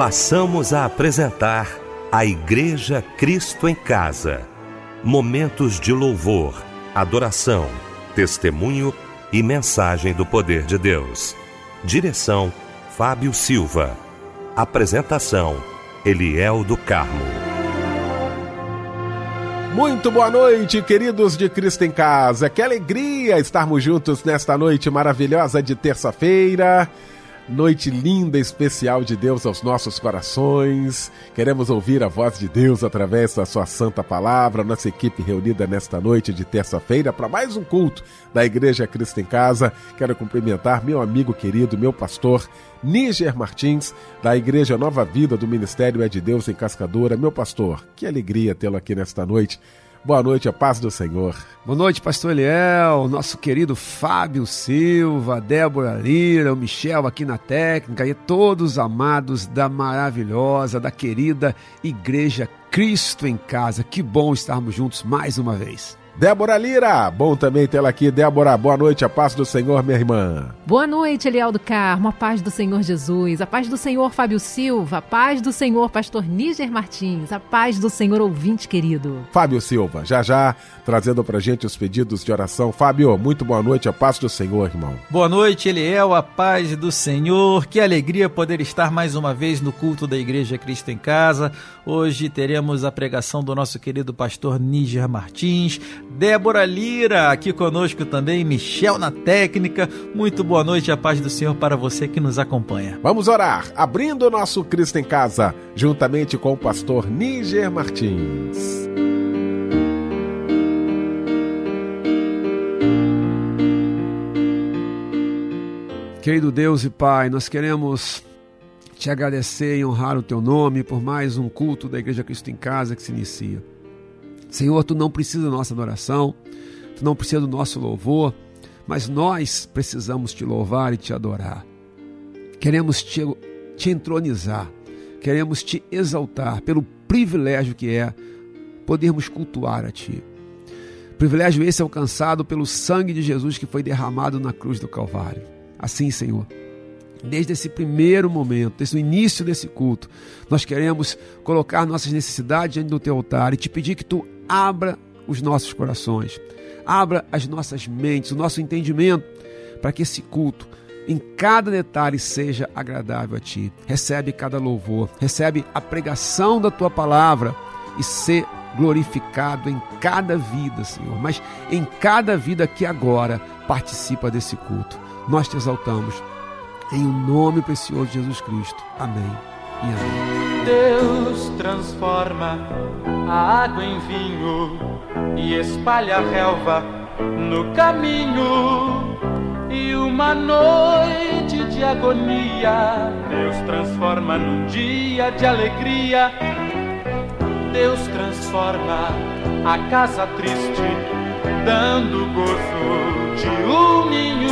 passamos a apresentar a Igreja Cristo em Casa. Momentos de louvor, adoração, testemunho e mensagem do poder de Deus. Direção: Fábio Silva. Apresentação: Eliel do Carmo. Muito boa noite, queridos de Cristo em Casa. Que alegria estarmos juntos nesta noite maravilhosa de terça-feira. Noite linda, especial de Deus aos nossos corações. Queremos ouvir a voz de Deus através da Sua Santa Palavra. Nossa equipe reunida nesta noite de terça-feira para mais um culto da Igreja Cristo em Casa. Quero cumprimentar meu amigo querido, meu pastor, Níger Martins, da Igreja Nova Vida do Ministério É de Deus em Cascadora. Meu pastor, que alegria tê-lo aqui nesta noite. Boa noite, a paz do Senhor. Boa noite, pastor Eliel, nosso querido Fábio Silva, Débora Lira, o Michel aqui na técnica e todos amados da maravilhosa, da querida Igreja Cristo em Casa. Que bom estarmos juntos mais uma vez. Débora Lira, bom também tê-la aqui. Débora, boa noite, a paz do Senhor, minha irmã. Boa noite, Eliel do Carmo, a paz do Senhor Jesus, a paz do Senhor Fábio Silva, a paz do Senhor Pastor Níger Martins, a paz do Senhor ouvinte querido. Fábio Silva, já já trazendo pra gente os pedidos de oração. Fábio, muito boa noite, a paz do Senhor, irmão. Boa noite, Eliel, a paz do Senhor. Que alegria poder estar mais uma vez no culto da Igreja Cristo em Casa. Hoje teremos a pregação do nosso querido pastor Níger Martins, Débora Lira aqui conosco também, Michel na técnica. Muito boa noite, a paz do Senhor para você que nos acompanha. Vamos orar, abrindo o nosso Cristo em Casa, juntamente com o pastor Níger Martins. Querido Deus e Pai, nós queremos te agradecer e honrar o teu nome por mais um culto da Igreja Cristo em Casa que se inicia. Senhor, tu não precisa da nossa adoração, tu não precisa do nosso louvor, mas nós precisamos te louvar e te adorar. Queremos te, te entronizar, queremos te exaltar pelo privilégio que é podermos cultuar a ti. Privilégio esse alcançado pelo sangue de Jesus que foi derramado na cruz do Calvário. Assim, Senhor, desde esse primeiro momento, desde o início desse culto, nós queremos colocar nossas necessidades diante do teu altar e te pedir que tu abra os nossos corações, abra as nossas mentes, o nosso entendimento, para que esse culto, em cada detalhe, seja agradável a ti. Recebe cada louvor, recebe a pregação da tua palavra e ser glorificado em cada vida, Senhor, mas em cada vida que agora participa desse culto. Nós te exaltamos. Em o nome precioso de Jesus Cristo. Amém e amém. Deus transforma a água em vinho e espalha a relva no caminho. E uma noite de agonia, Deus transforma num dia de alegria. Deus transforma a casa triste, dando gozo de um ninho.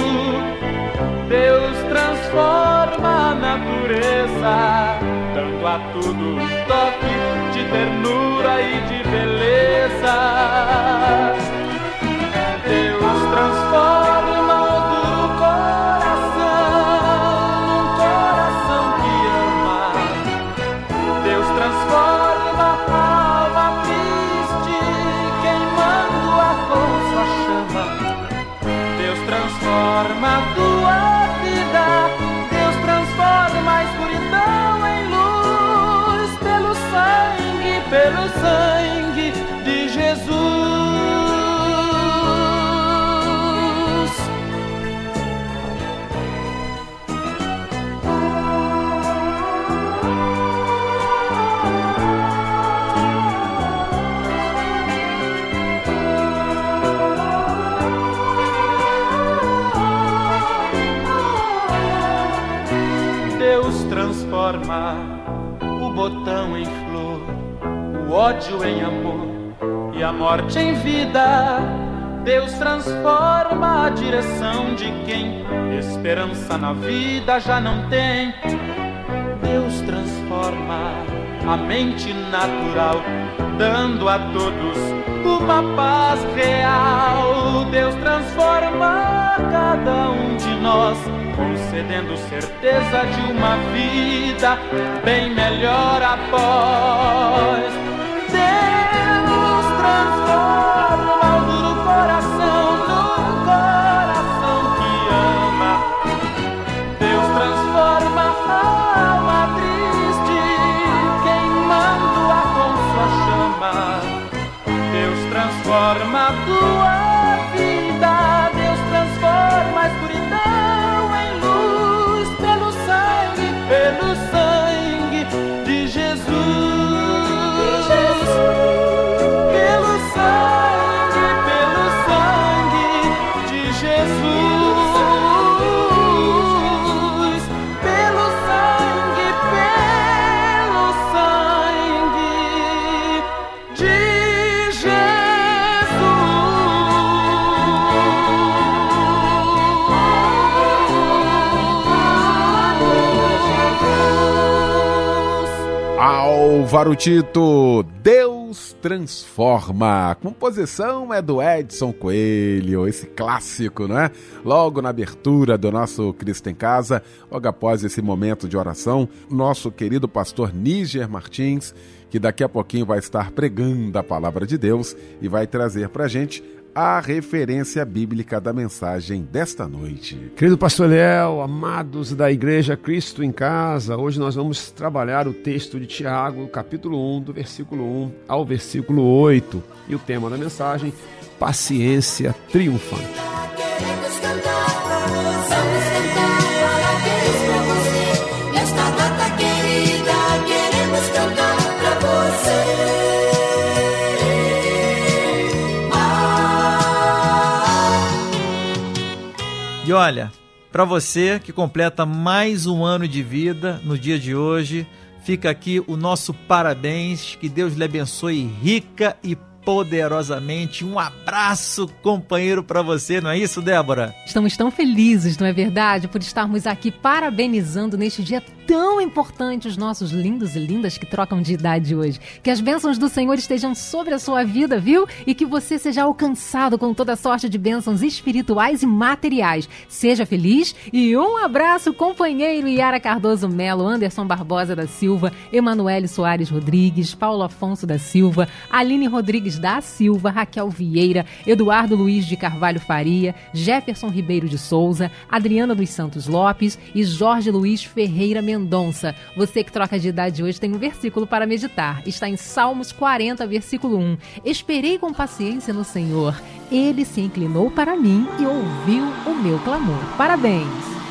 Deus transforma a natureza, dando a tudo um toque de ternura e de beleza. Sangue, ódio em amor e a morte em vida. Deus transforma a direção de quem esperança na vida já não tem. Deus transforma a mente natural, dando a todos uma paz real. Deus transforma cada um de nós concedendo certeza de uma vida bem melhor após. Transforma a tua Álvaro Tito, Deus transforma. Composição é do Edson Coelho, esse clássico, né? Logo na abertura do nosso Cristo em Casa, logo após esse momento de oração, nosso querido pastor Níger Martins, que daqui a pouquinho vai estar pregando a palavra de Deus e vai trazer pra gente a referência bíblica da mensagem desta noite. Querido pastor Léo, amados da Igreja Cristo em Casa, hoje nós vamos trabalhar o texto de Tiago, capítulo 1, do versículo 1 ao versículo 8. E o tema da mensagem, paciência triunfante. Queremos cantar, vamos cantar E olha, para você que completa mais um ano de vida no dia de hoje, fica aqui o nosso parabéns, que Deus lhe abençoe rica e poderosamente. Um abraço, companheiro, para você, não é isso, Débora? Estamos tão felizes, não é verdade, por estarmos aqui parabenizando neste dia tão importante os nossos lindos e lindas que trocam de idade hoje. Que as bênçãos do Senhor estejam sobre a sua vida, viu? E que você seja alcançado com toda sorte de bênçãos espirituais e materiais. Seja feliz e um abraço, companheiro Yara Cardoso Melo, Anderson Barbosa da Silva, Emanuele Soares Rodrigues, Paulo Afonso da Silva, Aline Rodrigues da Silva, Raquel Vieira, Eduardo Luiz de Carvalho Faria, Jefferson Ribeiro de Souza, Adriana dos Santos Lopes e Jorge Luiz Ferreira Mendonça. Você que troca de idade hoje tem um versículo para meditar. Está em Salmos 40, versículo 1. Esperei com paciência no Senhor. Ele se inclinou para mim e ouviu o meu clamor. Parabéns!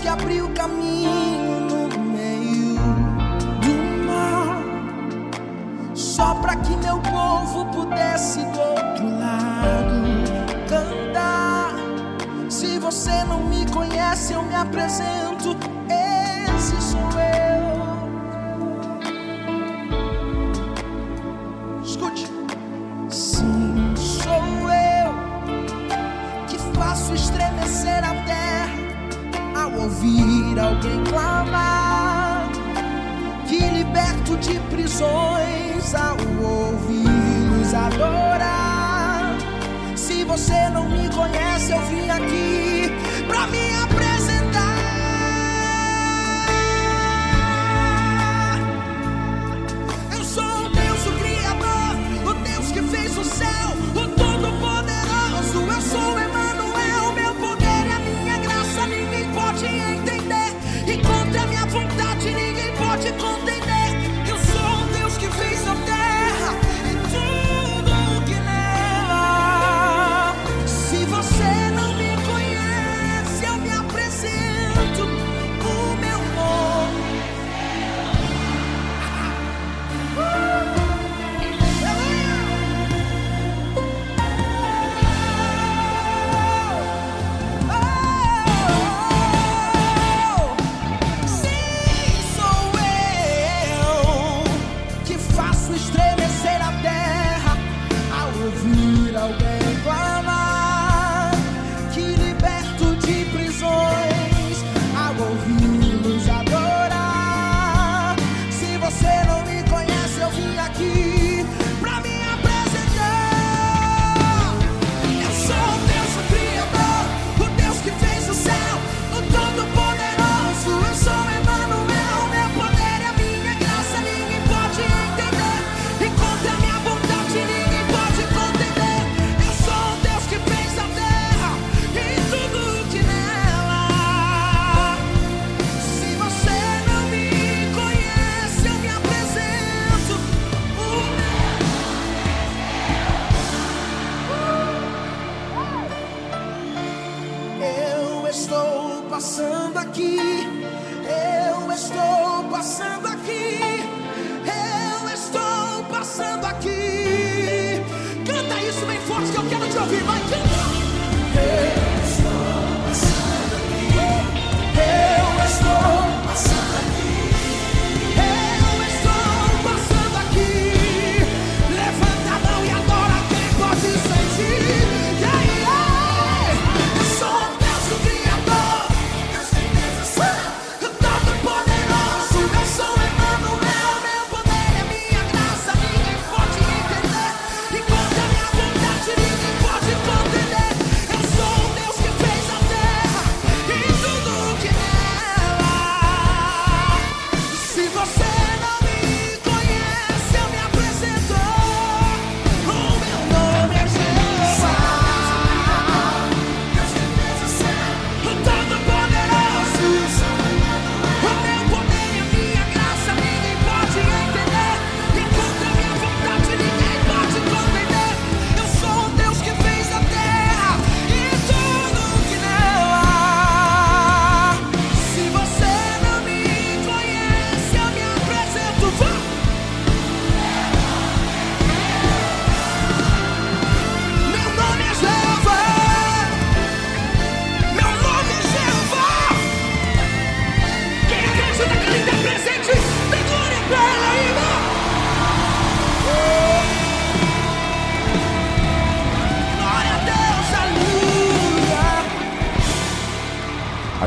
Que abriu caminho no meio do mar, só para que meu povo pudesse do outro lado cantar. Se você não me conhece, eu me apresento. Esse sou eu. Ao ouvir alguém clamar, que liberto de prisões ao ouvi-los adorar. Se você não me conhece, eu vim aqui pra me apresentar.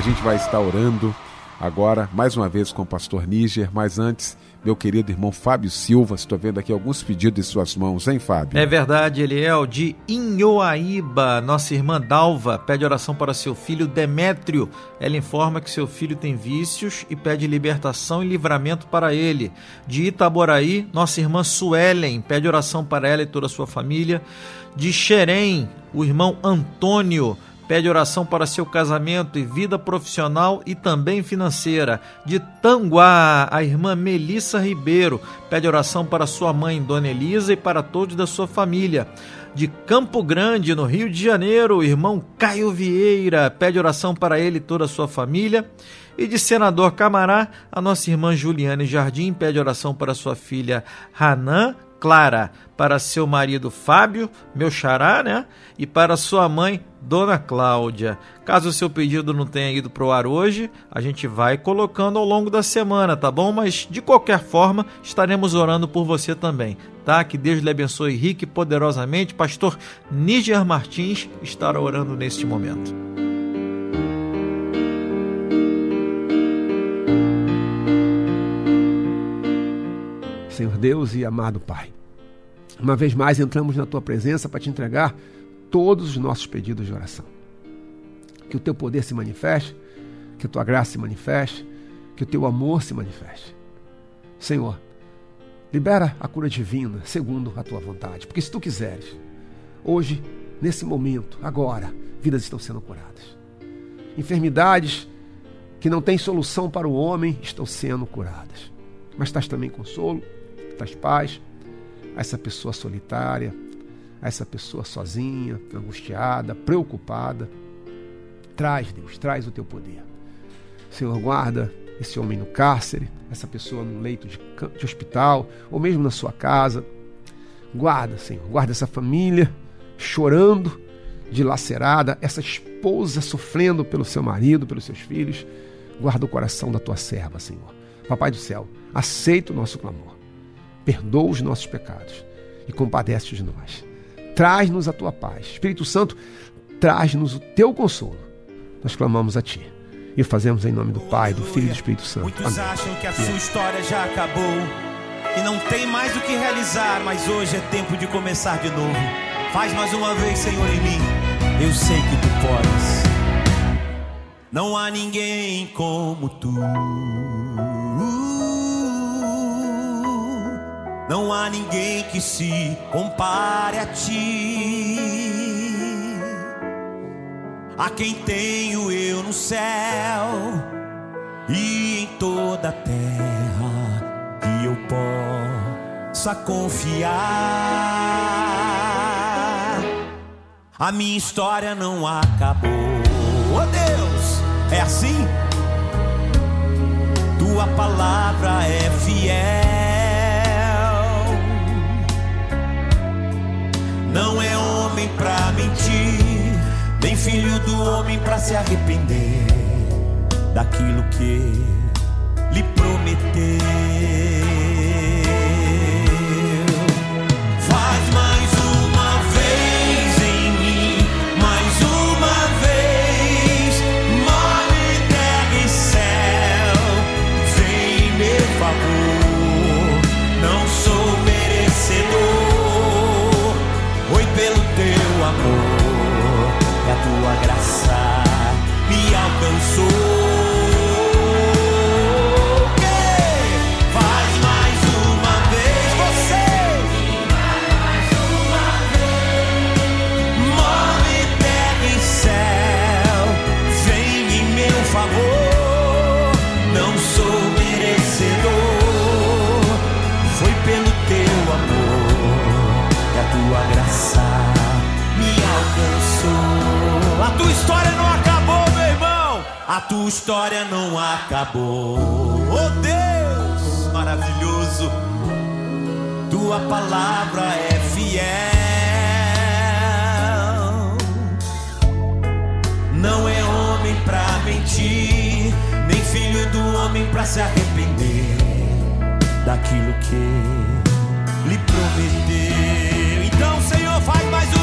Gente vai estar orando agora, mais uma vez, com o pastor Níger, mas antes, meu querido irmão Fábio Silva, estou vendo aqui alguns pedidos em suas mãos, hein, Fábio? É verdade, Eliel, de Inhoaíba, nossa irmã Dalva, pede oração para seu filho Demétrio. Ela informa que seu filho tem vícios e pede libertação e livramento para ele. De Itaboraí, nossa irmã Suelen, pede oração para ela e toda a sua família. De Xerém, o irmão Antônio, pede oração para seu casamento e vida profissional e também financeira. De Tanguá, a irmã Melissa Ribeiro pede oração para sua mãe, Dona Elisa, e para todos da sua família. De Campo Grande, no Rio de Janeiro, o irmão Caio Vieira pede oração para ele e toda a sua família. E de Senador Camará, a nossa irmã Juliane Jardim pede oração para sua filha Hanan Clara, para seu marido Fábio, meu xará, né? E para sua mãe, Dona Cláudia. Caso o seu pedido não tenha ido pro ar hoje, a gente vai colocando ao longo da semana, tá bom? Mas de qualquer forma, estaremos orando por você também, tá? Que Deus lhe abençoe rique e poderosamente. Pastor Níger Martins estará orando neste momento. Senhor Deus e amado Pai. Uma vez mais entramos na tua presença para te entregar todos os nossos pedidos de oração. Que o teu poder se manifeste, que a tua graça se manifeste, que o teu amor se manifeste. Senhor, libera a cura divina segundo a tua vontade, porque se tu quiseres, hoje, nesse momento, agora, vidas estão sendo curadas. Enfermidades que não têm solução para o homem estão sendo curadas. Mas traz também consolo, traz paz a essa pessoa solitária, a essa pessoa sozinha, angustiada, preocupada. Traz, Deus, traz o teu poder. Senhor, guarda esse homem no cárcere, essa pessoa num leito de, de hospital, ou mesmo na sua casa. Guarda, Senhor, guarda essa família chorando, dilacerada, essa esposa sofrendo pelo seu marido, pelos seus filhos. Guarda o coração da tua serva, Senhor. Papai do céu, aceita o nosso clamor. Perdoa os nossos pecados e compadece de nós. Traz-nos a tua paz. Espírito Santo, traz-nos o teu consolo. Nós clamamos a ti e o fazemos em nome do Pai, do Filho e do Espírito Santo. Muitos Amém. acham que a sua história já acabou e não tem mais o que realizar, mas hoje é tempo de começar de novo. Faz mais uma vez, Senhor, em mim. Eu sei que tu podes. Não há ninguém como tu. Não há ninguém que se compare a ti. A quem tenho eu no céu e em toda a terra que eu possa confiar. A minha história não acabou. Oh Deus, é assim? palavra é fiel. Homem pra mentir, nem filho do homem pra se arrepender daquilo que lhe prometeu. Tua graça me alcançou. A tua história não acabou. Oh Deus, maravilhoso. Tua palavra é fiel. Não é homem pra mentir, nem filho do homem pra se arrepender daquilo que lhe prometeu. Então, Senhor, faz mais uma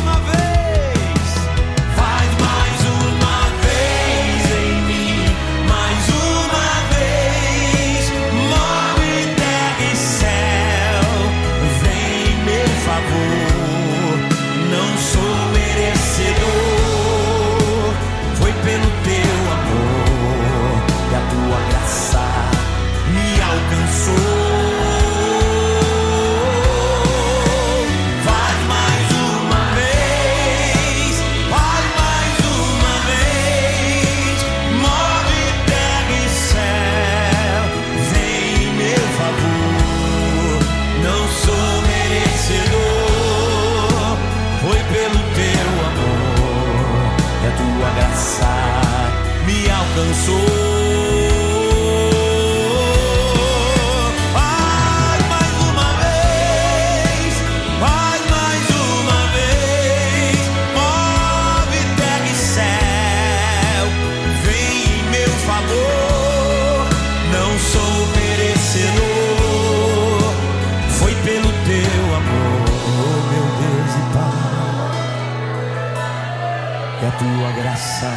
tua graça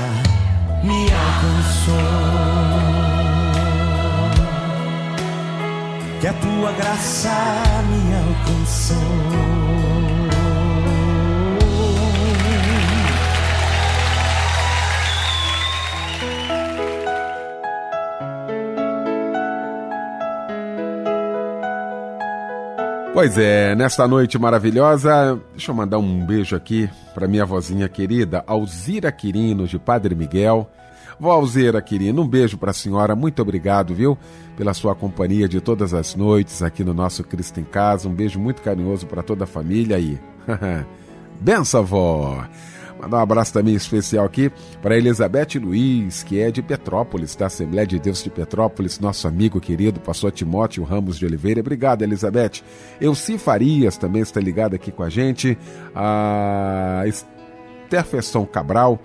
me alcançou. Que a tua graça me alcançou. Pois é, nesta noite maravilhosa, deixa eu mandar um beijo aqui para minha vozinha querida, Alzira Quirino, de Padre Miguel. Vó Alzira Quirino, um beijo para a senhora, muito obrigado, viu, pela sua companhia de todas as noites aqui no nosso Cristo em Casa. Um beijo muito carinhoso para toda a família aí. Benção, vó! Mandar um abraço também especial aqui para Elizabeth Luiz, que é de Petrópolis, da Assembleia de Deus de Petrópolis, nosso amigo querido, pastor Timóteo Ramos de Oliveira. Obrigado, Elizabeth. Elci Farias também está ligado aqui com a gente. A Esterfesson Cabral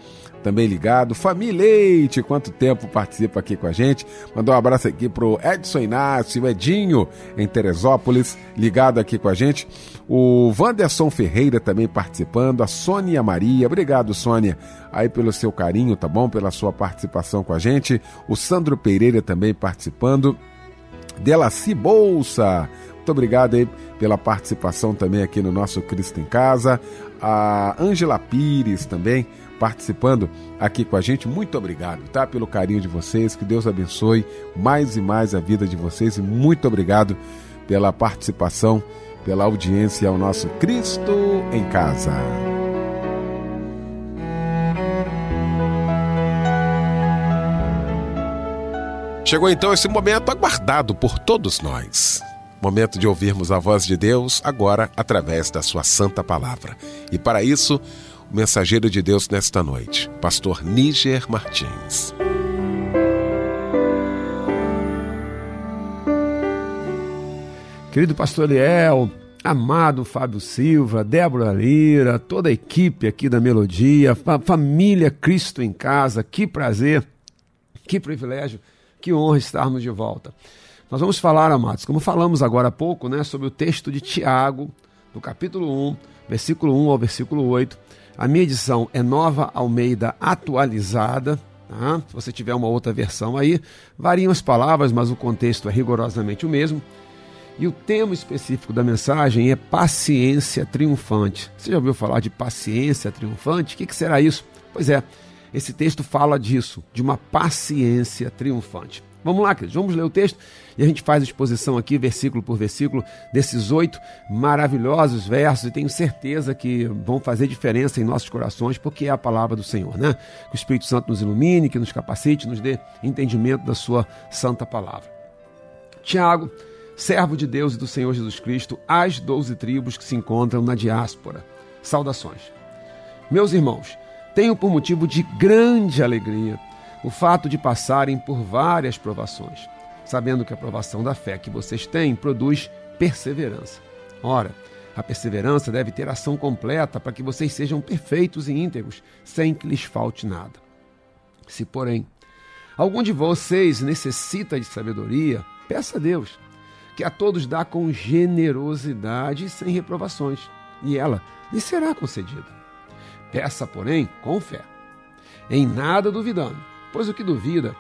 também ligado. Família Leite, quanto tempo participa aqui com a gente. Mandar um abraço aqui pro Edson Inácio, Edinho, em Teresópolis, ligado aqui com a gente. O Wanderson Ferreira também participando. A Sônia Maria, obrigado, Sônia, aí pelo seu carinho, tá bom? Pela sua participação com a gente. O Sandro Pereira também participando. Delaci Bolsa, muito obrigado aí pela participação também aqui no nosso Cristo em Casa. A Ângela Pires também participando aqui com a gente. Muito obrigado, tá? Pelo carinho de vocês. Que Deus abençoe mais e mais a vida de vocês e muito obrigado pela participação, pela audiência ao nosso Cristo em Casa. Chegou então esse momento aguardado por todos nós. Momento de ouvirmos a voz de Deus agora através da sua santa palavra. E para isso, mensageiro de Deus nesta noite, pastor Níger Martins. querido pastor Eliel, amado Fábio Silva, Débora Lira, toda a equipe aqui da Melodia, fa- família Cristo em casa, que prazer, que privilégio, que honra estarmos de volta. Nós vamos falar, amados, como falamos agora há pouco, né, sobre o texto de Tiago, do capítulo 1, versículo 1 ao versículo 8. A minha edição é Nova Almeida atualizada. tá? Se você tiver uma outra versão aí, variam as palavras, mas o contexto é rigorosamente o mesmo. E o tema específico da mensagem é paciência triunfante. Você já ouviu falar de paciência triunfante? O que, que será isso? Pois é, esse texto fala disso, de uma paciência triunfante. Vamos lá, queridos, vamos ler o texto e a gente faz a exposição aqui, versículo por versículo, desses oito maravilhosos versos e tenho certeza que vão fazer diferença em nossos corações, porque é a palavra do Senhor, né? Que o Espírito Santo nos ilumine, que nos capacite, nos dê entendimento da Sua santa palavra. Tiago, servo de Deus e do Senhor Jesus Cristo, às doze tribos que se encontram na diáspora. Saudações. Meus irmãos, tenho por motivo de grande alegria o fato de passarem por várias provações, sabendo que a provação da fé que vocês têm produz perseverança. Ora, a perseverança deve ter ação completa para que vocês sejam perfeitos e íntegros, sem que lhes falte nada. Se, porém, algum de vocês necessita de sabedoria, peça a Deus, que a todos dá com generosidade e sem reprovações, e ela lhe será concedida. Peça, porém, com fé, em nada duvidando, pois o que duvida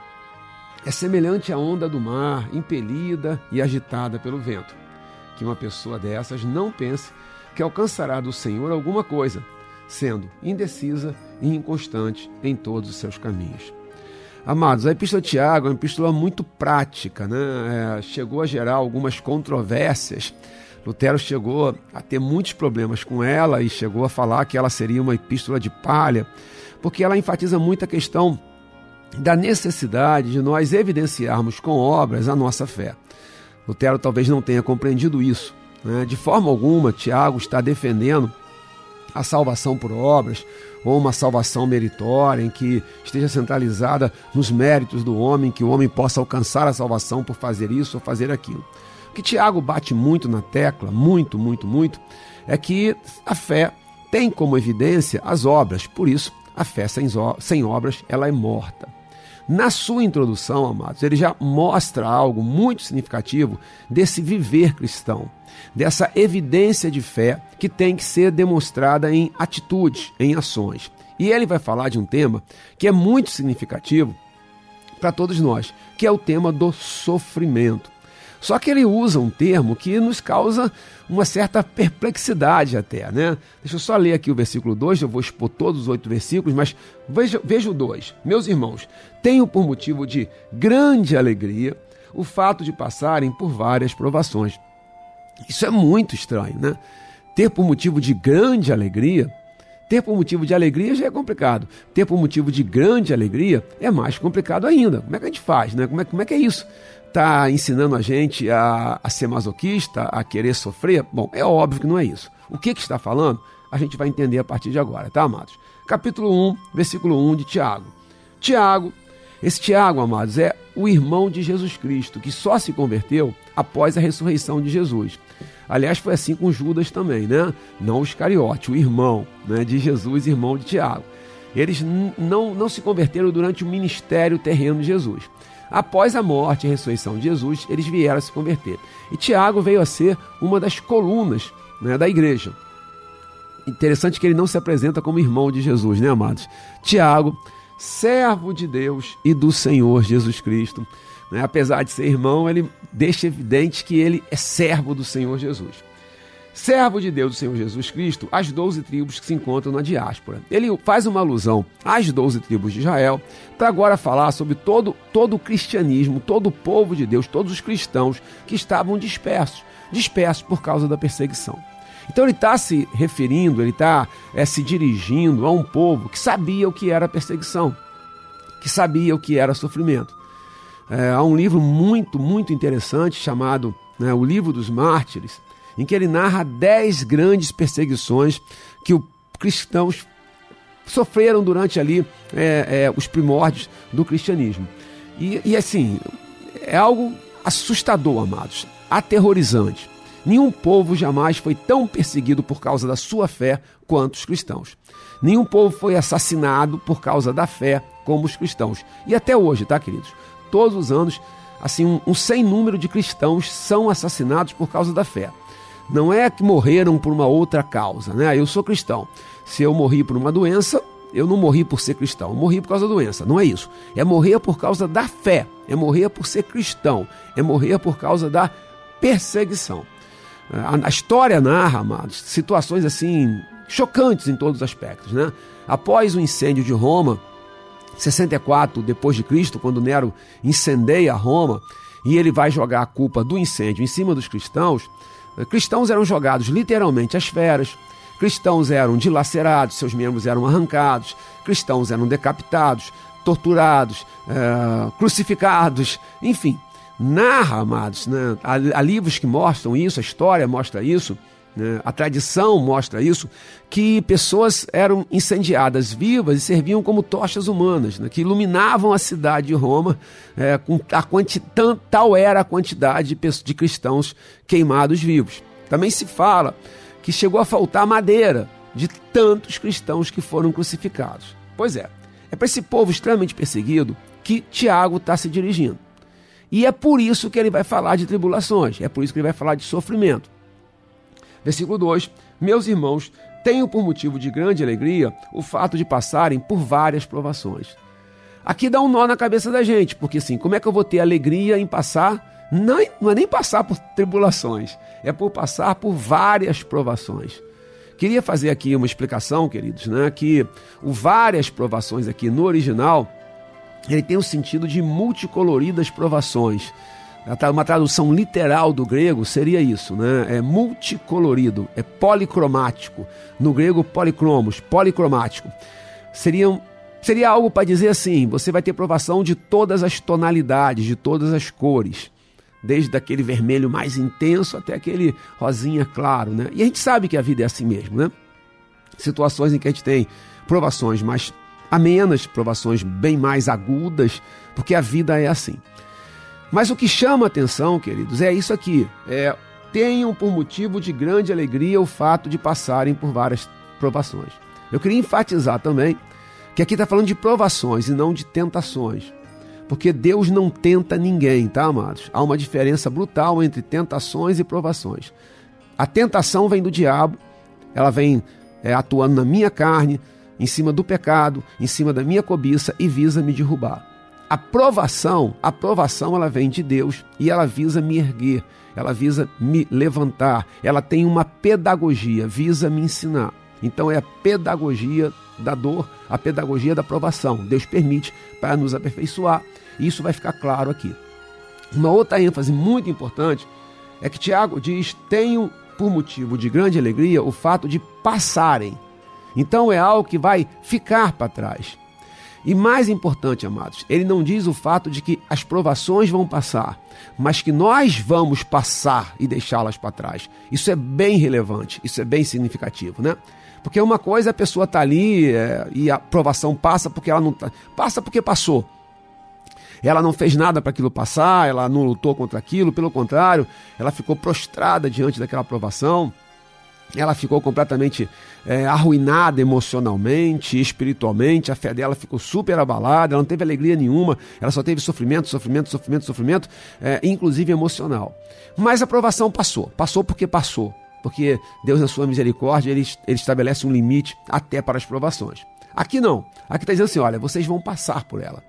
é semelhante à onda do mar, impelida e agitada pelo vento. Que uma pessoa dessas não pense que alcançará do Senhor alguma coisa, sendo indecisa e inconstante em todos os seus caminhos. Amados, a Epístola de Tiago é uma epístola muito prática, né? É, chegou a gerar algumas controvérsias. Lutero chegou a ter muitos problemas com ela e chegou a falar que ela seria uma epístola de palha, porque ela enfatiza muito a questão da necessidade de nós evidenciarmos com obras a nossa fé. Lutero talvez não tenha compreendido isso. né? De forma alguma, Tiago está defendendo a salvação por obras ou uma salvação meritória em que esteja centralizada nos méritos do homem, que o homem possa alcançar a salvação por fazer isso ou fazer aquilo. O que Tiago bate muito na tecla, muito, muito, muito, é que a fé tem como evidência as obras, por isso a fé sem, obras ela é morta. Na sua introdução, amados, ele já mostra algo muito significativo desse viver cristão, dessa evidência de fé que tem que ser demonstrada em atitudes, em ações. E ele vai falar de um tema que é muito significativo para todos nós, que é o tema do sofrimento. Só que ele usa um termo que nos causa uma certa perplexidade até, né? Deixa eu só ler aqui o versículo 2, eu vou expor todos os oito versículos, mas veja, veja o 2. Meus irmãos, tenho por motivo de grande alegria o fato de passarem por várias provações. Isso é muito estranho, né? Ter por motivo de grande alegria, ter por motivo de alegria já é complicado. Ter por motivo de grande alegria é mais complicado ainda. Como é que a gente faz, né? Como é, como é que é isso? Está ensinando a gente a, a ser masoquista, a querer sofrer? Bom, é óbvio que não é isso. O que, que está falando? A gente vai entender a partir de agora, tá, amados? Capítulo 1, versículo 1 de Tiago. Tiago, esse Tiago, amados, é o irmão de Jesus Cristo, que só se converteu após a ressurreição de Jesus. Aliás, foi assim com Judas também, né? Não o Iscariote, o irmão né, de Jesus, irmão de Tiago. Eles não, não se converteram durante o ministério terreno de Jesus. Após a morte e a ressurreição de Jesus, eles vieram a se converter. E Tiago veio a ser uma das colunas né, da igreja. Interessante que ele não se apresenta como irmão de Jesus, né, amados? Tiago, servo de Deus e do Senhor Jesus Cristo. Né? Apesar de ser irmão, ele deixa evidente que ele é servo do Senhor Jesus. Servo de Deus do Senhor Jesus Cristo, às doze tribos que se encontram na diáspora. Ele faz uma alusão às doze tribos de Israel, para agora falar sobre todo, todo o cristianismo, todo o povo de Deus, todos os cristãos que estavam dispersos, dispersos por causa da perseguição. Então ele está se referindo, ele está é, se dirigindo a um povo que sabia o que era perseguição, que sabia o que era sofrimento. É, há um livro muito, muito interessante chamado né, O Livro dos Mártires, em que ele narra dez grandes perseguições que os cristãos sofreram durante ali é, é, os primórdios do cristianismo. E, e assim, é algo assustador, amados, aterrorizante. Nenhum povo jamais foi tão perseguido por causa da sua fé quanto os cristãos. Nenhum povo foi assassinado por causa da fé como os cristãos. E até hoje, tá, queridos? Todos os anos, assim, um, um sem número de cristãos são assassinados por causa da fé. Não é que morreram por uma outra causa, né? Eu sou cristão. Se eu morri por uma doença, eu não morri por ser cristão, eu morri por causa da doença. Não é isso. É morrer por causa da fé, é morrer por ser cristão, é morrer por causa da perseguição. A, história narra, amados, situações assim chocantes em todos os aspectos, né? Após o incêndio de Roma, 64 depois de Cristo, quando Nero incendeia Roma, e ele vai jogar a culpa do incêndio em cima dos cristãos, cristãos eram jogados literalmente às feras, cristãos eram dilacerados, seus membros eram arrancados, cristãos eram decapitados, torturados, eh, crucificados, enfim. Narra, amados, né? há livros que mostram isso, a história mostra isso, né? a tradição mostra isso, que pessoas eram incendiadas vivas e serviam como tochas humanas, né? que iluminavam a cidade de Roma, é, com a quanti, tal, era a quantidade de, de cristãos queimados vivos. Também se fala que chegou a faltar madeira de tantos cristãos que foram crucificados. Pois é, é para esse povo extremamente perseguido que Tiago está se dirigindo. E é por isso que ele vai falar de tribulações, é por isso que ele vai falar de sofrimento. Versículo 2: Meus irmãos, tenho por motivo de grande alegria o fato de passarem por várias provações. Aqui dá um nó na cabeça da gente, porque assim, como é que eu vou ter alegria em passar? Não, não é nem passar por tribulações, é por passar por várias provações. Queria fazer aqui uma explicação, queridos, né? Que o várias provações aqui no original ele tem o sentido de multicoloridas provações. Uma tradução literal do grego seria isso, né? É multicolorido, é policromático. No grego, policromos, policromático. Seriam, seria algo para dizer assim: você vai ter provação de todas as tonalidades, de todas as cores. Desde aquele vermelho mais intenso até aquele rosinha claro, né? E a gente sabe que a vida é assim mesmo, né? Situações em que a gente tem provações mais amenas, provações bem mais agudas, porque a vida é assim. Mas o que chama atenção, queridos, é isso aqui: é, tenham por motivo de grande alegria o fato de passarem por várias provações. Eu queria enfatizar também que aqui está falando de provações e não de tentações. Porque Deus não tenta ninguém, tá, amados? Há uma diferença brutal entre tentações e provações. A tentação vem do diabo, ela vem é, atuando na minha carne, em cima do pecado, em cima da minha cobiça e visa me derrubar. A provação, a provação ela vem de Deus e ela visa me erguer, ela visa me levantar, ela tem uma pedagogia, visa me ensinar. Então é a pedagogia da dor, a pedagogia da provação. Deus permite para nos aperfeiçoar. E isso vai ficar claro aqui. Uma outra ênfase muito importante é que Tiago diz: tenham por motivo de grande alegria o fato de passarem então é algo que vai ficar para trás. E mais importante, amados, ele não diz o fato de que as provações vão passar, mas que nós vamos passar e deixá-las para trás. Isso é bem relevante, isso é bem significativo, né? Porque uma coisa a pessoa está ali é, e a provação passa porque ela não tá, passa porque passou. Ela não fez nada para aquilo passar, ela não lutou contra aquilo, pelo contrário, ela ficou prostrada diante daquela provação ela ficou completamente é, arruinada emocionalmente, espiritualmente, a fé dela ficou super abalada, ela não teve alegria nenhuma, ela só teve sofrimento, sofrimento, sofrimento, sofrimento, é, inclusive emocional. Mas a provação passou, passou porque passou, porque Deus, na sua misericórdia, ele, ele estabelece um limite até para as provações. Aqui não, aqui está dizendo assim: olha, vocês vão passar por ela,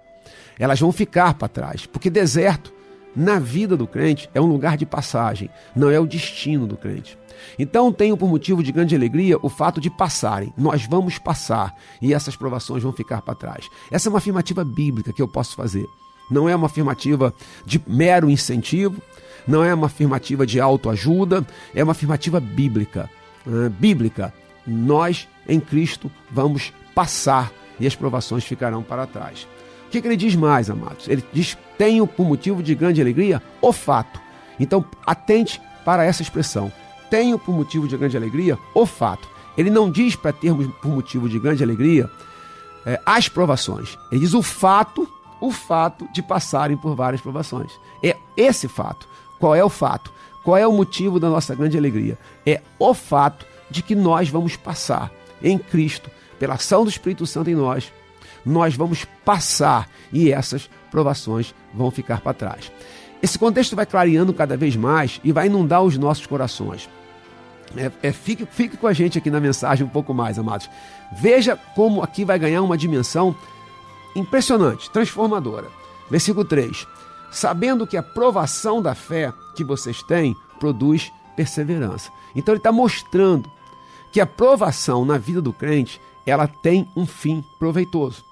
elas vão ficar para trás, porque deserto, na vida do crente, é um lugar de passagem, não é o destino do crente. Então tenho por motivo de grande alegria o fato de passarem. Nós vamos passar e essas provações vão ficar para trás. Essa é uma afirmativa bíblica que eu posso fazer. Não é uma afirmativa de mero incentivo, não é uma afirmativa de autoajuda, é uma afirmativa bíblica. Uh, bíblica. Nós em Cristo vamos passar e as provações ficarão para trás. O que ele diz mais, amados? Ele diz: tenho por motivo de grande alegria o fato. Então, atente para essa expressão tenho por motivo de grande alegria o fato. Ele não diz para termos por motivo de grande alegria é, as provações. Ele diz o fato, o fato de passarem por várias provações. É esse fato. Qual é o fato? Qual é o motivo da nossa grande alegria? É o fato de que nós vamos passar em Cristo, pela ação do Espírito Santo em nós, nós vamos passar e essas provações vão ficar para trás. Esse contexto vai clareando cada vez mais e vai inundar os nossos corações. É, é, fique, fique com a gente aqui na mensagem um pouco mais, amados. Veja como aqui vai ganhar uma dimensão impressionante, transformadora. Versículo 3: Sabendo que a provação da fé que vocês têm produz perseverança. Então ele está mostrando que a provação na vida do crente ela tem um fim proveitoso.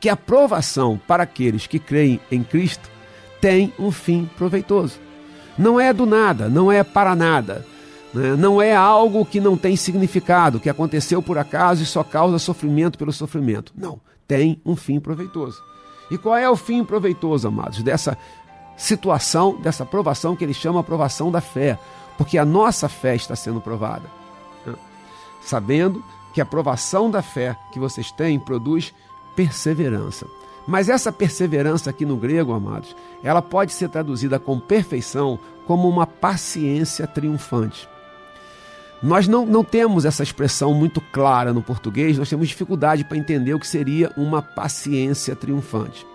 Que a provação para aqueles que creem em Cristo tem um fim proveitoso. Não é do nada, não é para nada, né? não é algo que não tem significado, que aconteceu por acaso e só causa sofrimento pelo sofrimento. Não, tem um fim proveitoso. E qual é o fim proveitoso, amados, dessa situação, dessa provação que ele chama provação da fé? Porque a nossa fé está sendo provada. né? Sabendo que a provação da fé que vocês têm produz perseverança. Mas essa perseverança aqui no grego, amados, ela pode ser traduzida com perfeição como uma paciência triunfante. Nós não, não temos essa expressão muito clara no português, nós temos dificuldade para entender o que seria uma paciência triunfante.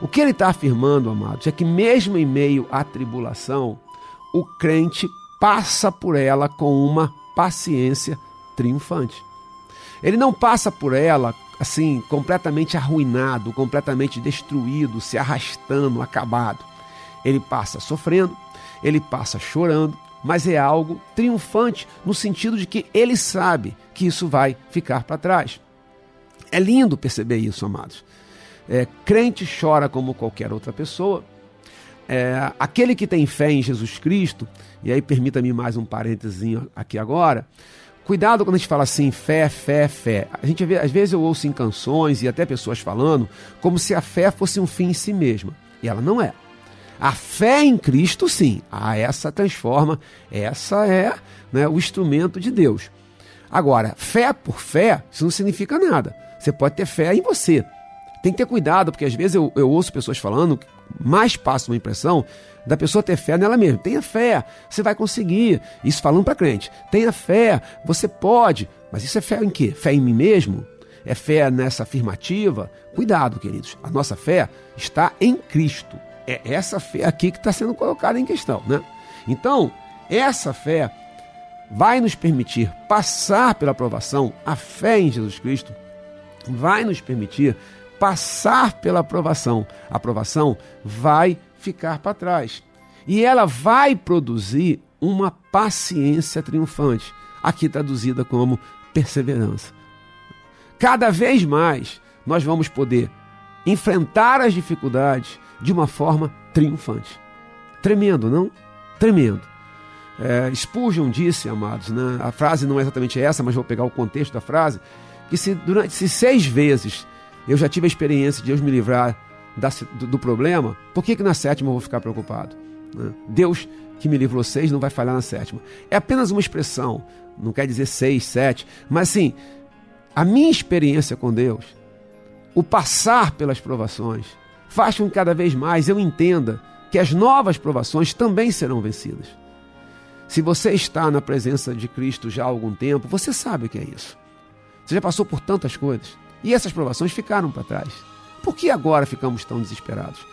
O que ele está afirmando, amados, é que mesmo em meio à tribulação, o crente passa por ela com uma paciência triunfante. Ele não passa por ela assim, completamente arruinado, completamente destruído, se arrastando, acabado. Ele passa sofrendo, ele passa chorando, mas é algo triunfante no sentido de que ele sabe que isso vai ficar para trás. É lindo perceber isso, amados. É, crente chora como qualquer outra pessoa. É, aquele que tem fé em Jesus Cristo, e aí permita-me mais um parênteses aqui agora. Cuidado quando a gente fala assim, fé, fé, fé. A gente vê, às vezes eu ouço em canções e até pessoas falando como se a fé fosse um fim em si mesma. E ela não é. A fé em Cristo, sim. Ah, essa transforma, essa é né, o instrumento de Deus. Agora, fé por fé, isso não significa nada. Você pode ter fé em você. Tem que ter cuidado, porque às vezes eu, eu ouço pessoas falando, mais passa uma impressão da pessoa ter fé nela mesma. Tenha fé, você vai conseguir. Isso falando para crente. Tenha fé, você pode. Mas isso é fé em quê? Fé em mim mesmo? É fé nessa afirmativa? Cuidado, queridos. A nossa fé está em Cristo. É essa fé aqui que está sendo colocada em questão, né? Então, essa fé vai nos permitir passar pela aprovação, a fé em Jesus Cristo vai nos permitir passar pela aprovação. A aprovação vai ficar para trás. E ela vai produzir uma paciência triunfante, aqui traduzida como perseverança. Cada vez mais nós vamos poder enfrentar as dificuldades de uma forma triunfante. Tremendo, não? Tremendo. É, Spurgeon disse, amados, né, a frase não é exatamente essa, mas vou pegar o contexto da frase, que se durante se seis vezes eu já tive a experiência de Deus me livrar da, do, do, problema, por que, que na sétima eu vou ficar preocupado? Né? Deus que me livrou seis não vai falhar na sétima. É apenas uma expressão, não quer dizer seis, sete, mas assim, a minha experiência com Deus, o passar pelas provações, faz com que cada vez mais eu entenda que as novas provações também serão vencidas. Se você está na presença de Cristo já há algum tempo, você sabe o que é isso. Você já passou por tantas coisas. E essas provações ficaram para trás. Por que agora ficamos tão desesperados?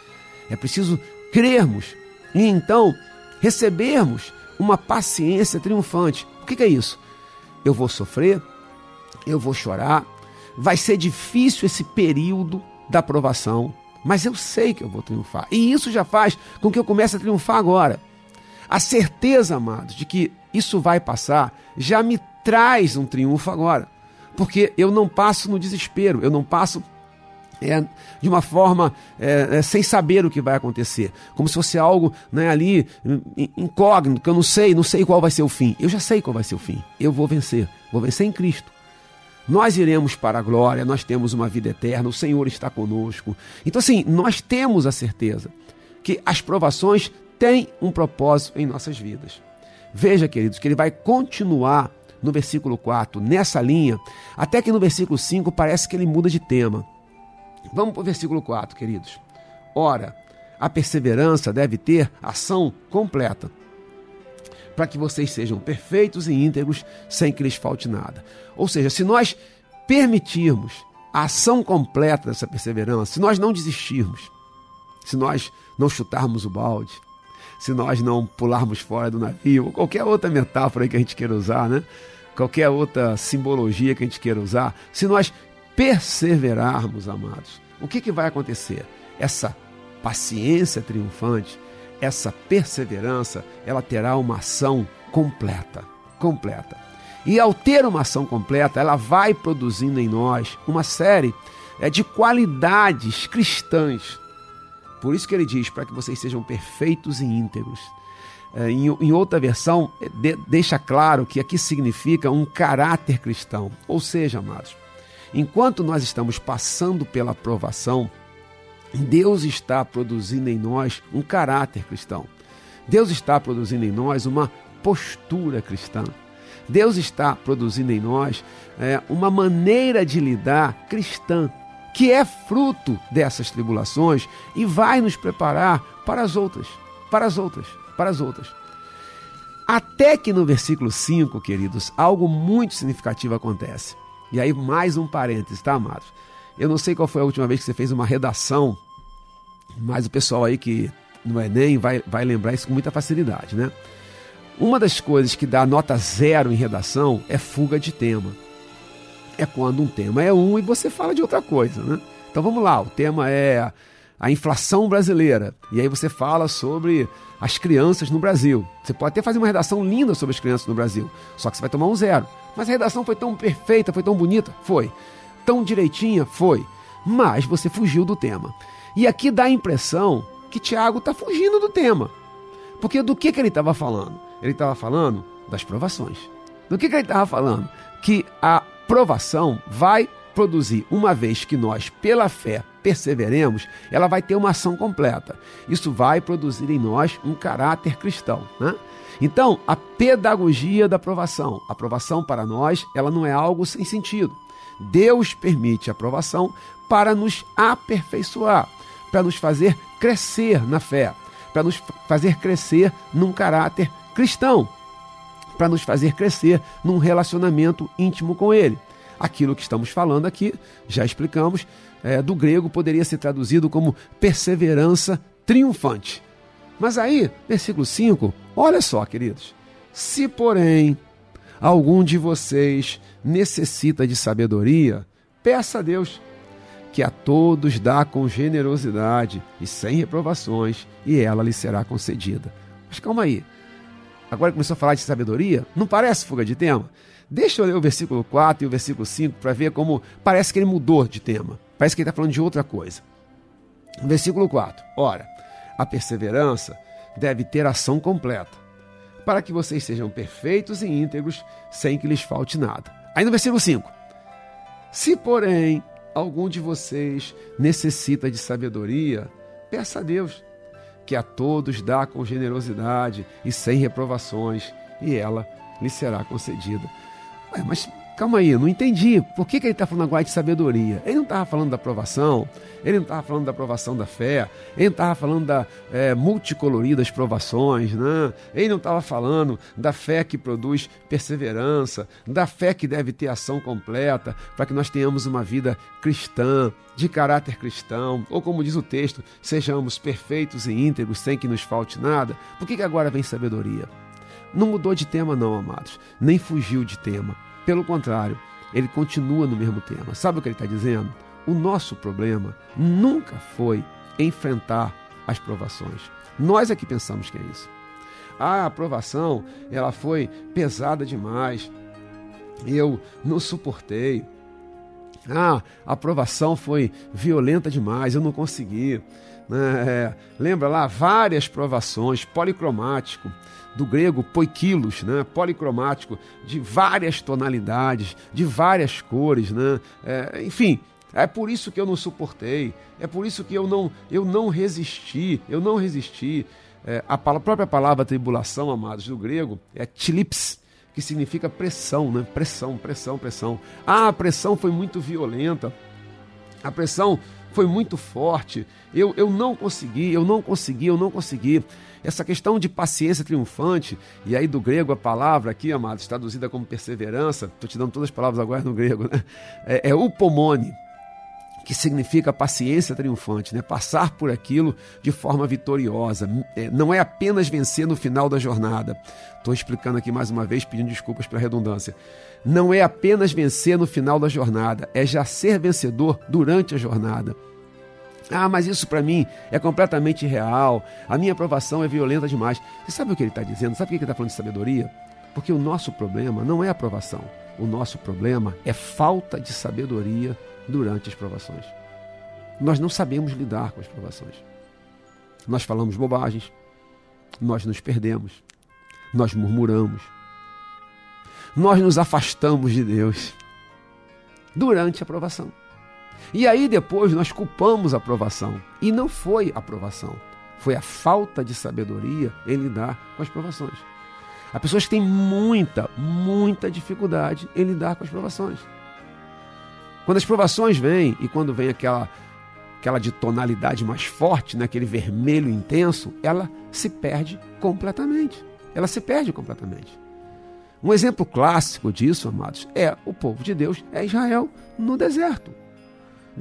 É preciso crermos e então recebermos uma paciência triunfante. O que é isso? Eu vou sofrer, eu vou chorar, vai ser difícil esse período da provação, mas eu sei que eu vou triunfar. E isso já faz com que eu comece a triunfar agora. A certeza, amados, de que isso vai passar já me traz um triunfo agora porque eu não passo no desespero, eu não passo é, de uma forma é, é, sem saber o que vai acontecer, como se fosse algo né, ali incógnito, que eu não sei, não sei qual vai ser o fim. Eu já sei qual vai ser o fim. Eu vou vencer, vou vencer em Cristo. Nós iremos para a glória, nós temos uma vida eterna, o Senhor está conosco. Então, assim, nós temos a certeza que as provações têm um propósito em nossas vidas. Veja, queridos, que Ele vai continuar no versículo 4, nessa linha, até que no versículo 5 parece que ele muda de tema. Vamos para o versículo 4, queridos. Ora, a perseverança deve ter ação completa, para que vocês sejam perfeitos e íntegros, sem que lhes falte nada. Ou seja, se nós permitirmos a ação completa dessa perseverança, se nós não desistirmos, se nós não chutarmos o balde, se nós não pularmos fora do navio, ou qualquer outra metáfora que a gente queira usar, né? qualquer outra simbologia que a gente queira usar, se nós perseverarmos, amados, o que, que vai acontecer? Essa paciência triunfante, essa perseverança, ela terá uma ação completa, completa. E ao ter uma ação completa, ela vai produzindo em nós uma série é, de qualidades cristãs. Por isso que ele diz, para que vocês sejam perfeitos e íntegros. É, em, outra versão, é, de, deixa claro que aqui significa um caráter cristão. Ou seja, amados, enquanto nós estamos passando pela provação, Deus está produzindo em nós um caráter cristão. Deus está produzindo em nós uma postura cristã. Deus está produzindo em nós é, uma maneira de lidar cristã, que é fruto dessas tribulações e vai nos preparar para as outras, para as outras, para as outras. Até que no versículo 5, queridos, algo muito significativo acontece. E aí, mais um parênteses, tá, amados? Eu não sei qual foi a última vez que você fez uma redação, mas o pessoal aí que no Enem vai, vai lembrar isso com muita facilidade, né? Uma das coisas que dá nota zero em redação é fuga de tema. É quando um tema é um e você fala de outra coisa, né? Então vamos lá, o tema é a inflação brasileira. E aí você fala sobre as crianças no Brasil. Você pode até fazer uma redação linda sobre as crianças no Brasil, só que você vai tomar um zero. Mas a redação foi tão perfeita, foi tão bonita? Foi. Tão direitinha? Foi. Mas você fugiu do tema. E aqui dá a impressão que Tiago está fugindo do tema. Porque do que, que ele estava falando? Ele estava falando das provações. Do que, que ele estava falando? Que a provação vai produzir, uma vez que nós, pela fé, perseveremos, ela vai ter uma ação completa. Isso vai produzir em nós um caráter cristão. Né? Então, a pedagogia da aprovação. A aprovação para nós, ela não é algo sem sentido. Deus permite a aprovação para nos aperfeiçoar, para nos fazer crescer na fé, para nos fazer crescer num caráter cristão, para nos fazer crescer num relacionamento íntimo com Ele. Aquilo que estamos falando aqui, já explicamos, é, do grego poderia ser traduzido como perseverança triunfante. Mas aí, versículo 5, olha só, queridos. Se, porém, algum de vocês necessita de sabedoria, peça a Deus, que a todos dá com generosidade e sem reprovações, e ela lhe será concedida. Mas calma aí. Agora começou a falar de sabedoria? Não parece fuga de tema? Deixa eu ler o versículo 4 e o versículo 5 para ver como parece que ele mudou de tema. Parece que ele está falando de outra coisa. Versículo 4. Ora, a perseverança deve ter ação completa, para que vocês sejam perfeitos e íntegros, sem que lhes falte nada. Aí no versículo 5. Se, porém, algum de vocês necessita de sabedoria, peça a Deus, que a todos dá com generosidade e sem reprovações, e ela lhe será concedida. Ué, mas calma aí, não entendi. Por que, que ele está falando agora de sabedoria? Ele não estava falando da aprovação, ele não estava falando da aprovação da fé, ele não estava falando da é, multicoloridas provações, né? ele não estava falando da fé que produz perseverança, da fé que deve ter ação completa para que nós tenhamos uma vida cristã, de caráter cristão, ou como diz o texto, sejamos perfeitos e íntegros sem que nos falte nada. Por que, que agora vem sabedoria? Não mudou de tema, não, amados, nem fugiu de tema pelo contrário, ele continua no mesmo tema. Sabe o que ele está dizendo? O nosso problema nunca foi enfrentar as provações. Nós é que pensamos que é isso. A aprovação, ela foi pesada demais. Eu não suportei. Ah, a aprovação foi violenta demais, eu não consegui. É, lembra lá, várias provações, policromático, do grego poikilos, né? policromático, de várias tonalidades, de várias cores, né? É, enfim, é por isso que eu não suportei, é por isso que eu não, eu não resisti, eu não resisti. É, a própria palavra tribulação, amados, do grego, é tilips, que significa pressão, né? Pressão, pressão, pressão. Ah, a pressão foi muito violenta. A pressão foi muito forte. Eu, eu não consegui, eu não consegui, eu não consegui. Essa questão de paciência triunfante, e aí do grego a palavra aqui, amados, traduzida como perseverança, estou te dando todas as palavras agora no grego, né? É, é upomone, que significa paciência triunfante, né? passar por aquilo de forma vitoriosa. É, não é apenas vencer no final da jornada. Estou explicando aqui mais uma vez, pedindo desculpas pela redundância. Não é apenas vencer no final da jornada, é já ser vencedor durante a jornada. Ah, mas isso para mim é completamente irreal. A minha aprovação é violenta demais. Você sabe o que ele está dizendo? Sabe o que ele está falando de sabedoria? Porque o nosso problema não é aprovação. O nosso problema é falta de sabedoria durante as provações. Nós não sabemos lidar com as provações. Nós falamos bobagens, nós nos perdemos, nós murmuramos, nós nos afastamos de Deus durante a provação. E aí depois nós culpamos a provação. E não foi a provação, foi a falta de sabedoria em lidar com as provações. Há pessoas que têm muita, muita dificuldade em lidar com as provações. Quando as provações vêm e quando vem aquela aquela de tonalidade mais forte, né, aquele vermelho intenso, ela se perde completamente. Ela se perde completamente. Um exemplo clássico disso, amados, é o povo de Deus, é Israel no deserto.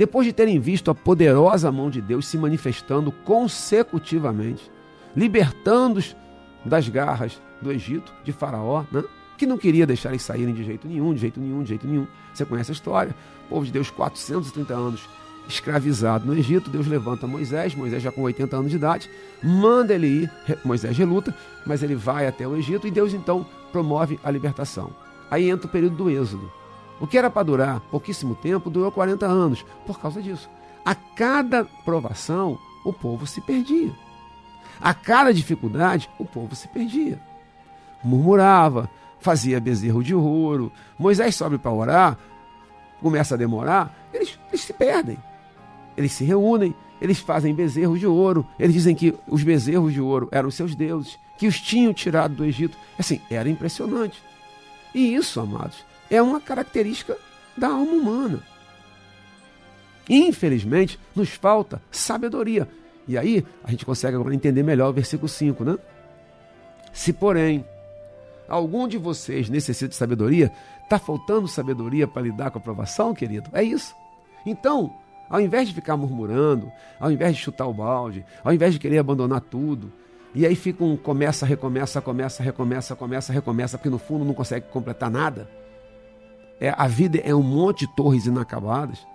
Depois de terem visto a poderosa mão de Deus se manifestando consecutivamente, libertando-os das garras do Egito, de Faraó, né? que não queria deixar eles saírem de jeito nenhum, de jeito nenhum, de jeito nenhum. Você conhece a história. O povo de Deus, 430 anos escravizado no Egito, Deus levanta Moisés, Moisés já com 80 anos de idade, manda ele ir, Moisés reluta, mas ele vai até o Egito e Deus então promove a libertação. Aí entra o período do Êxodo. O que era para durar pouquíssimo tempo, durou 40 anos, por causa disso. A cada provação, o povo se perdia. A cada dificuldade, o povo se perdia. Murmurava, fazia bezerro de ouro. Moisés sobe para orar, começa a demorar, eles, eles se perdem. Eles se reúnem, eles fazem bezerros de ouro. Eles dizem que os bezerros de ouro eram seus deuses, que os tinham tirado do Egito. Assim, era impressionante. E isso, amados, é uma característica da alma humana. Infelizmente, nos falta sabedoria. E aí, a gente consegue agora entender melhor o versículo 5, né? Se, porém, algum de vocês necessita de sabedoria, está faltando sabedoria para lidar com a provação, querido? É isso. Então, ao invés de ficar murmurando, ao invés de chutar o balde, ao invés de querer abandonar tudo, e aí fica um começa, recomeça, começa, recomeça, começa, recomeça, porque no fundo não consegue completar nada. É, a vida é um monte de torres inacabadas.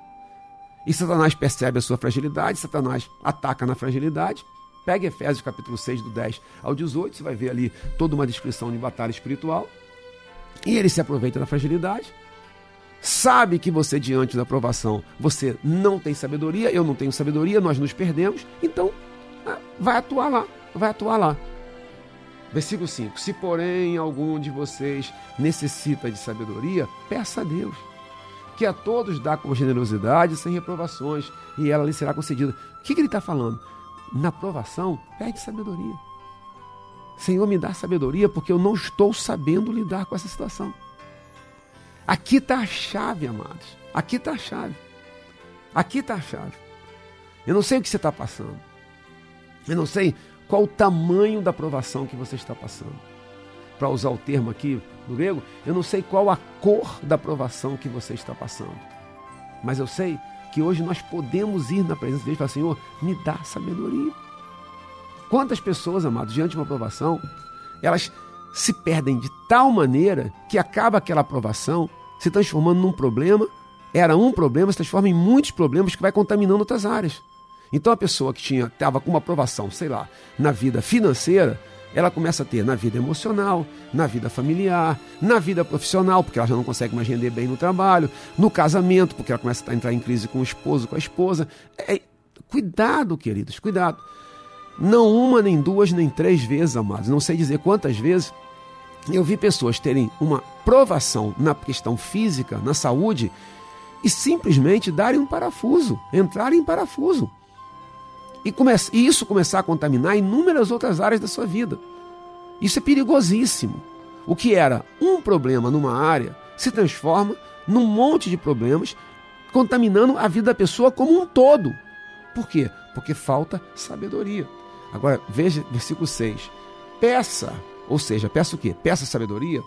E Satanás percebe a sua fragilidade, Satanás ataca na fragilidade. Pega Efésios capítulo 6, do 10 ao 18, você vai ver ali toda uma descrição de batalha espiritual. E ele se aproveita da fragilidade sabe que você, diante da aprovação, você não tem sabedoria, eu não tenho sabedoria, nós nos perdemos, então ah, vai atuar lá, vai atuar lá. Versículo 5: Se porém algum de vocês necessita de sabedoria, peça a Deus, que a todos dá com generosidade, sem reprovações, e ela lhe será concedida. O que, que ele está falando? Na aprovação, pede sabedoria. Senhor, me dá sabedoria, porque eu não estou sabendo lidar com essa situação. Aqui está a chave, amados. Aqui está a chave. Aqui está a chave. Eu não sei o que você está passando. Eu não sei qual o tamanho da provação que você está passando. Para usar o termo aqui do grego, eu não sei qual a cor da provação que você está passando. Mas eu sei que hoje nós podemos ir na presença de Deus e falar: Senhor, me dá sabedoria. Quantas pessoas, amados, diante de uma provação, elas se perdem de tal maneira que acaba aquela aprovação se transformando num problema, era um problema, se transforma em muitos problemas que vai contaminando outras áreas. Então a pessoa que tinha estava com uma aprovação, sei lá, na vida financeira, ela começa a ter na vida emocional, na vida familiar, na vida profissional, porque ela já não consegue mais render bem no trabalho, no casamento, porque ela começa a entrar em crise com o esposo, com a esposa. É, cuidado, queridos, cuidado. Não uma, nem duas, nem três vezes, amados. Não sei dizer quantas vezes eu vi pessoas terem uma provação na questão física, na saúde, e simplesmente darem um parafuso, entrarem em parafuso. E, e isso começar a contaminar inúmeras outras áreas da sua vida. Isso é perigosíssimo. O que era um problema numa área se transforma num monte de problemas, contaminando a vida da pessoa como um todo. Por quê? Porque falta sabedoria. Agora, veja versículo 6. Peça, ou seja, peça o quê? Peça sabedoria.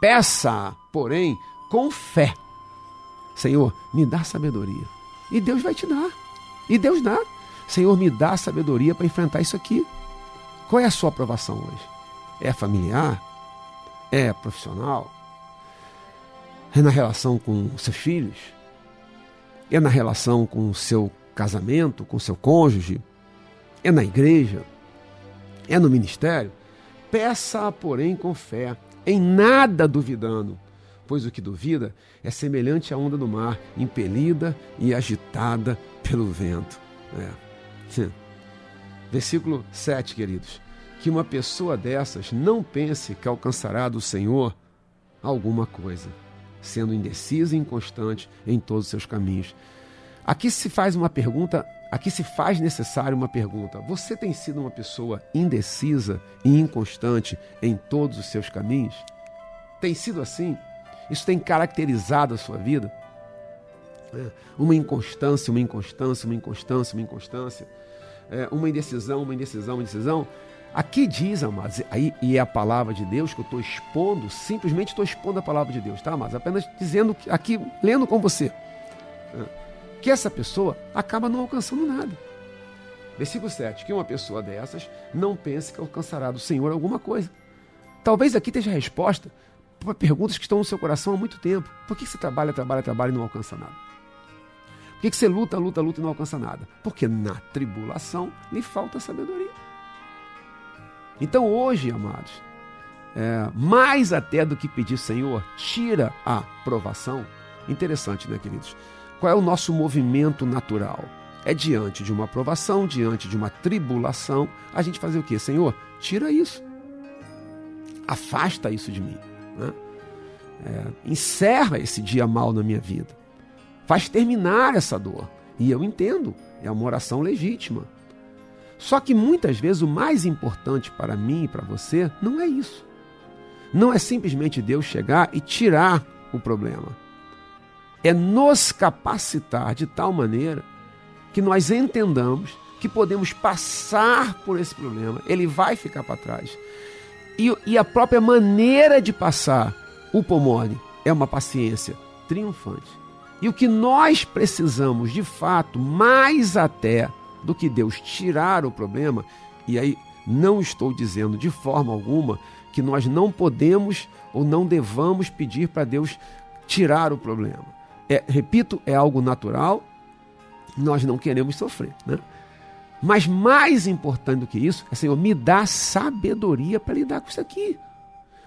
Peça, porém, com fé. Senhor, me dá sabedoria. E Deus vai te dar. E Deus dá. Senhor, me dá sabedoria para enfrentar isso aqui. Qual é a sua aprovação hoje? É familiar? É profissional? É na relação com seus filhos? É na relação com o seu casamento, com seu cônjuge? É na igreja? É no ministério? Peça, porém, com fé, em nada duvidando, pois o que duvida é semelhante à onda do mar, impelida e agitada pelo vento. É. Versículo 7, queridos. Que uma pessoa dessas não pense que alcançará do Senhor alguma coisa, sendo indecisa e inconstante em todos os seus caminhos. Aqui se faz uma pergunta, aqui se faz necessário uma pergunta. Você tem sido uma pessoa indecisa e inconstante em todos os seus caminhos? Tem sido assim? Isso tem caracterizado a sua vida? É, Uma inconstância, uma inconstância, uma inconstância, uma inconstância, É, uma indecisão, uma indecisão, uma indecisão. Aqui diz, amados, aí, e é a palavra de Deus que eu estou expondo, simplesmente estou expondo a palavra de Deus, tá, amados? Apenas dizendo aqui, lendo com você, é, que essa pessoa acaba não alcançando nada. Versículo 7, que uma pessoa dessas não pense que alcançará do Senhor alguma coisa. Talvez aqui esteja a resposta para perguntas que estão no seu coração há muito tempo. Por que você trabalha, trabalha, trabalha e não alcança nada? Por que você luta, luta, luta e não alcança nada? Porque na tribulação lhe falta sabedoria. Então hoje, amados, é, mais até do que pedir, Senhor, tira a provação. Interessante, né, queridos? Qual é o nosso movimento natural? É diante de uma aprovação, diante de uma tribulação, a gente fazer o quê? Senhor, tira isso. Afasta isso de mim. né? É, encerra esse dia mal na minha vida. Faz terminar essa dor. E eu entendo, é uma oração legítima. Só que muitas vezes o mais importante para mim e para você não é isso. Não é simplesmente Deus chegar e tirar o problema. É nos capacitar de tal maneira que nós entendamos que podemos passar por esse problema, ele vai ficar para trás. E, e a própria maneira de passar o pomone é uma paciência triunfante. E o que nós precisamos, de fato, mais até do que Deus tirar o problema, e aí não estou dizendo de forma alguma que nós não podemos ou não devamos pedir para Deus tirar o problema. É, repito, é algo natural, nós não queremos sofrer, né? Mas mais importante do que isso é, Senhor, me dá sabedoria para lidar com isso aqui.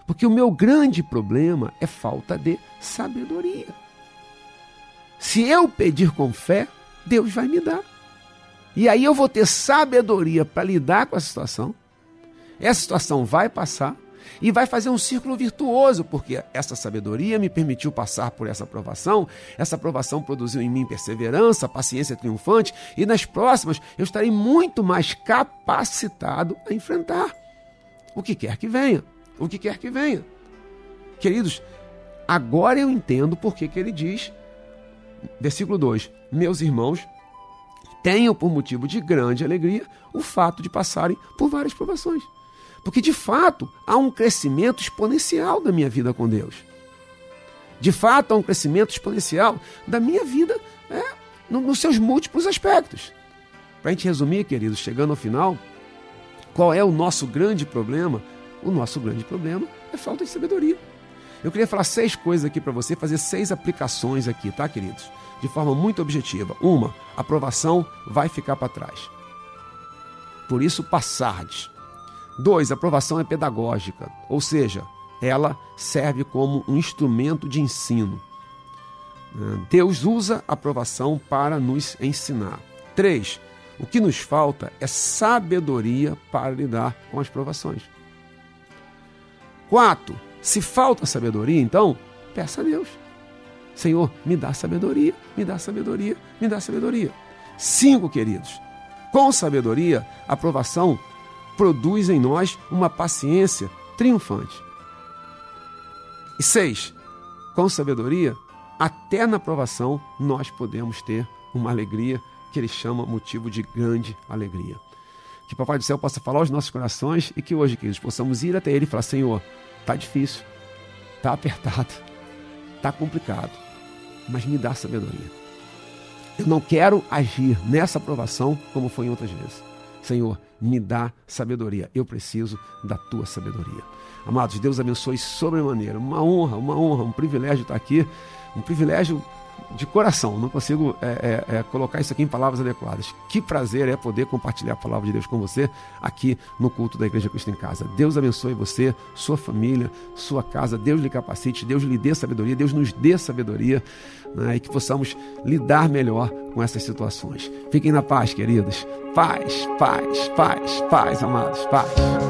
Porque o meu grande problema é falta de sabedoria. Se eu pedir com fé, Deus vai me dar. E aí eu vou ter sabedoria para lidar com a situação. Essa situação vai passar e vai fazer um círculo virtuoso, porque essa sabedoria me permitiu passar por essa aprovação, essa aprovação produziu em mim perseverança, paciência triunfante, e nas próximas eu estarei muito mais capacitado a enfrentar o que quer que venha, o que quer que venha. Queridos, agora eu entendo por que ele diz, versículo 2: Meus irmãos, tenham por motivo de grande alegria o fato de passarem por várias provações. Porque de fato há um crescimento exponencial da minha vida com Deus. De fato há um crescimento exponencial da minha vida é, no- nos seus múltiplos aspectos. Para a gente resumir, queridos, chegando ao final, qual é o nosso grande problema? O nosso grande problema é falta de sabedoria. Eu queria falar seis coisas aqui para você, fazer seis aplicações aqui, tá, queridos? De forma muito objetiva. Uma, aprovação vai ficar para trás. Por isso, passardes. Dois, aprovação é pedagógica, ou seja, ela serve como um instrumento de ensino. Eh, Deus usa a aprovação para nos ensinar. Três, o que nos falta é sabedoria para lidar com as provações. Quatro, se falta sabedoria, então, peça a Deus. Senhor, me dá sabedoria, me dá sabedoria, me dá sabedoria. Cinco, queridos, com sabedoria, a aprovação produz em nós uma paciência triunfante. E seis, com sabedoria, até na provação nós podemos ter uma alegria que Ele chama motivo de grande alegria. Que Papai do Céu possa falar aos nossos corações e que hoje, queridos, possamos ir até Ele e falar: Senhor, tá difícil, tá apertado, tá complicado, mas me dá sabedoria. Eu não quero agir nessa aprovação como foi em outras vezes. Senhor, me dá sabedoria. Eu preciso da tua sabedoria. Amados, Deus abençoe sobremaneira. Uma honra, uma honra, um privilégio estar aqui. Um privilégio de coração. Não consigo é, é, é, colocar isso aqui em palavras adequadas. Que prazer é poder compartilhar a palavra de Deus com você aqui no culto da Igreja Cristo em Casa. Deus abençoe você, sua família, sua casa. Deus lhe capacite, Deus lhe dê sabedoria, Deus nos dê sabedoria né, e que possamos lidar melhor com essas situações. Fiquem na paz, queridos. Paz, paz, paz, paz, amados, paz.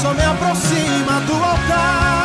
Só me aproxima do altar.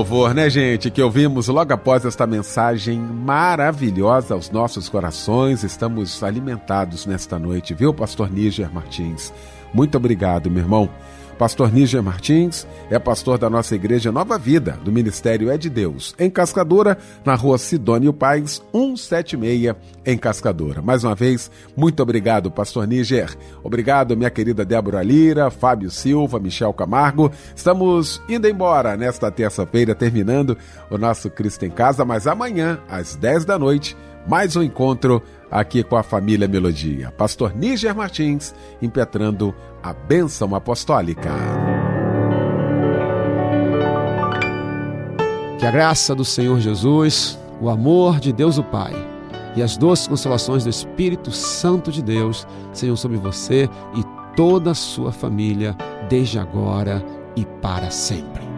Louvor, né, gente? Que ouvimos logo após esta mensagem maravilhosa aos nossos corações. Estamos alimentados nesta noite, viu, Pastor Níger Martins? Muito obrigado, meu irmão. Pastor Níger Martins é pastor da nossa igreja Nova Vida, do Ministério É de Deus, em Cascadora, na rua Sidônio Paz, 176, em Cascadora. Mais uma vez, muito obrigado, Pastor Níger. Obrigado, minha querida Débora Lira, Fábio Silva, Michel Camargo. Estamos indo embora nesta terça-feira, terminando o nosso Cristo em Casa, mas amanhã, às 10 da noite, mais um encontro aqui com a família Melodia. Pastor Níger Martins impetrando a bênção apostólica. Que a graça do Senhor Jesus, o amor de Deus o Pai e as doces consolações do Espírito Santo de Deus sejam sobre você e toda a sua família, desde agora e para sempre. Sempre